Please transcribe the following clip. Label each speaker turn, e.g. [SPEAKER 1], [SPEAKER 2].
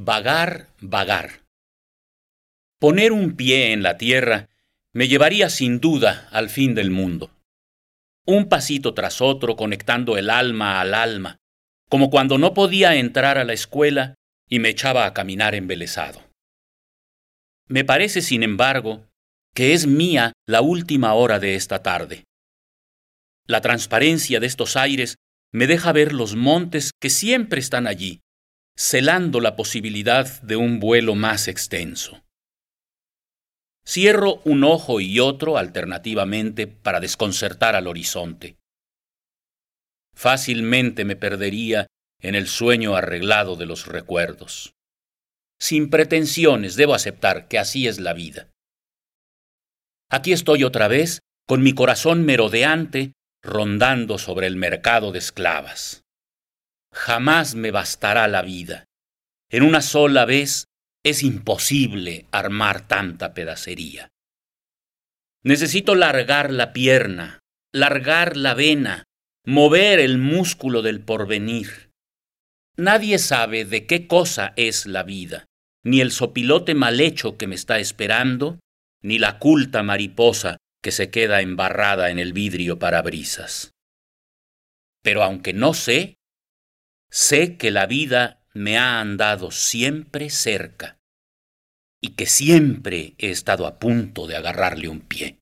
[SPEAKER 1] Vagar, vagar. Poner un pie en la tierra me llevaría sin duda al fin del mundo. Un pasito tras otro conectando el alma al alma, como cuando no podía entrar a la escuela y me echaba a caminar embelesado. Me parece, sin embargo, que es mía la última hora de esta tarde. La transparencia de estos aires me deja ver los montes que siempre están allí, celando la posibilidad de un vuelo más extenso. Cierro un ojo y otro alternativamente para desconcertar al horizonte. Fácilmente me perdería en el sueño arreglado de los recuerdos. Sin pretensiones debo aceptar que así es la vida. Aquí estoy otra vez, con mi corazón merodeante, rondando sobre el mercado de esclavas jamás me bastará la vida. En una sola vez es imposible armar tanta pedacería. Necesito largar la pierna, largar la vena, mover el músculo del porvenir. Nadie sabe de qué cosa es la vida, ni el sopilote mal hecho que me está esperando, ni la culta mariposa que se queda embarrada en el vidrio para brisas. Pero aunque no sé, Sé que la vida me ha andado siempre cerca y que siempre he estado a punto de agarrarle un pie.